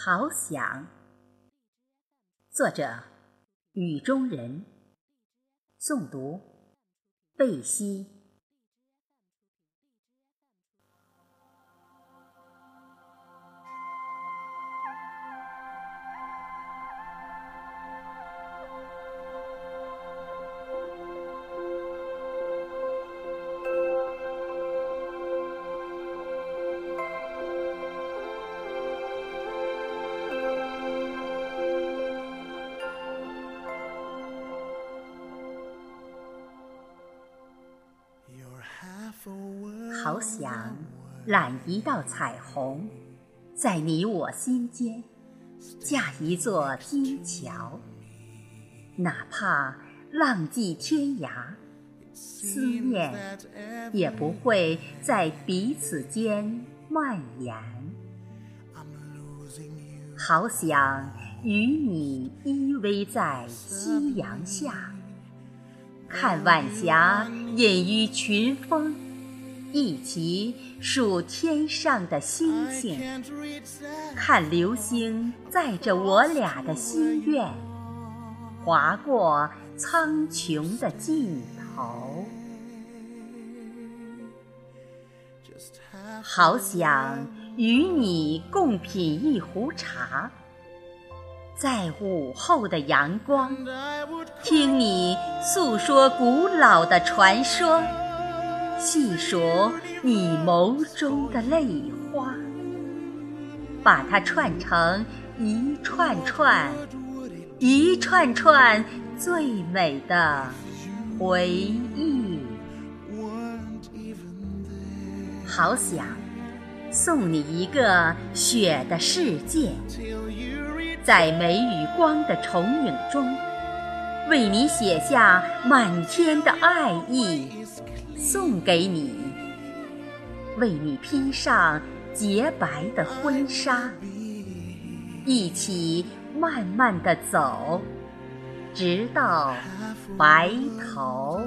好想。作者：雨中人。诵读：贝西。好想揽一道彩虹，在你我心间架一座金桥，哪怕浪迹天涯，思念也不会在彼此间蔓延。好想与你依偎在夕阳下，看晚霞隐于群峰。一起数天上的星星，看流星载着我俩的心愿，划过苍穹的尽头。好想与你共品一壶茶，在午后的阳光，听你诉说古老的传说。细数你眸中的泪花，把它串成一串串、一串串最美的回忆。好想送你一个雪的世界，在梅与光的重影中，为你写下满天的爱意。送给你，为你披上洁白的婚纱，一起慢慢的走，直到白头。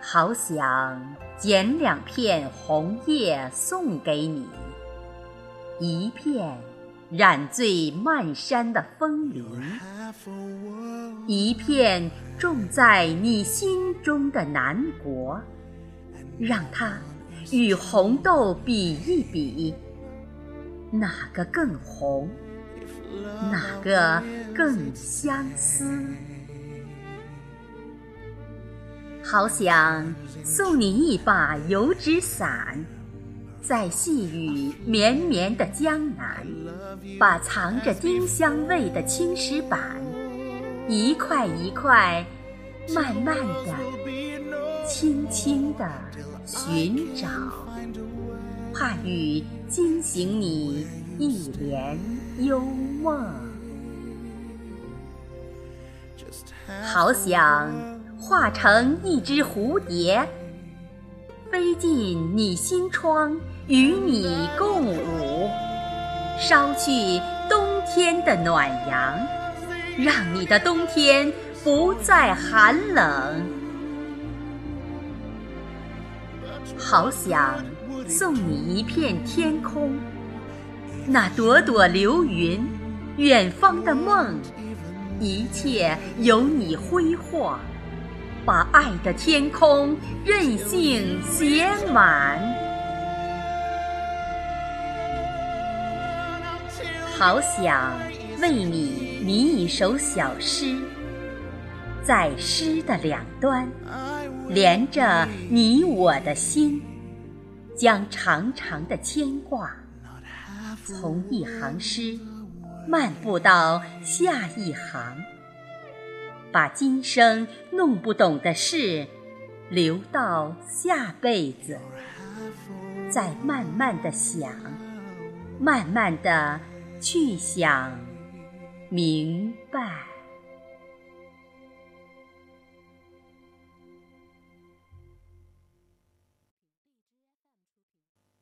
好想捡两片红叶送给你，一片。染醉漫山的风铃，一片种在你心中的南国，让它与红豆比一比，哪个更红，哪个更相思？好想送你一把油纸伞。在细雨绵绵的江南，把藏着丁香味的青石板，一块一块，慢慢的、轻轻的寻找，怕雨惊醒你一帘幽梦。好想化成一只蝴蝶。飞进你心窗，与你共舞，捎去冬天的暖阳，让你的冬天不再寒冷。好想送你一片天空，那朵朵流云，远方的梦，一切由你挥霍。把爱的天空任性写满，好想为你拟一首小诗，在诗的两端连着你我的心，将长长的牵挂从一行诗漫步到下一行。把今生弄不懂的事，留到下辈子，再慢慢的想，慢慢的去想明白。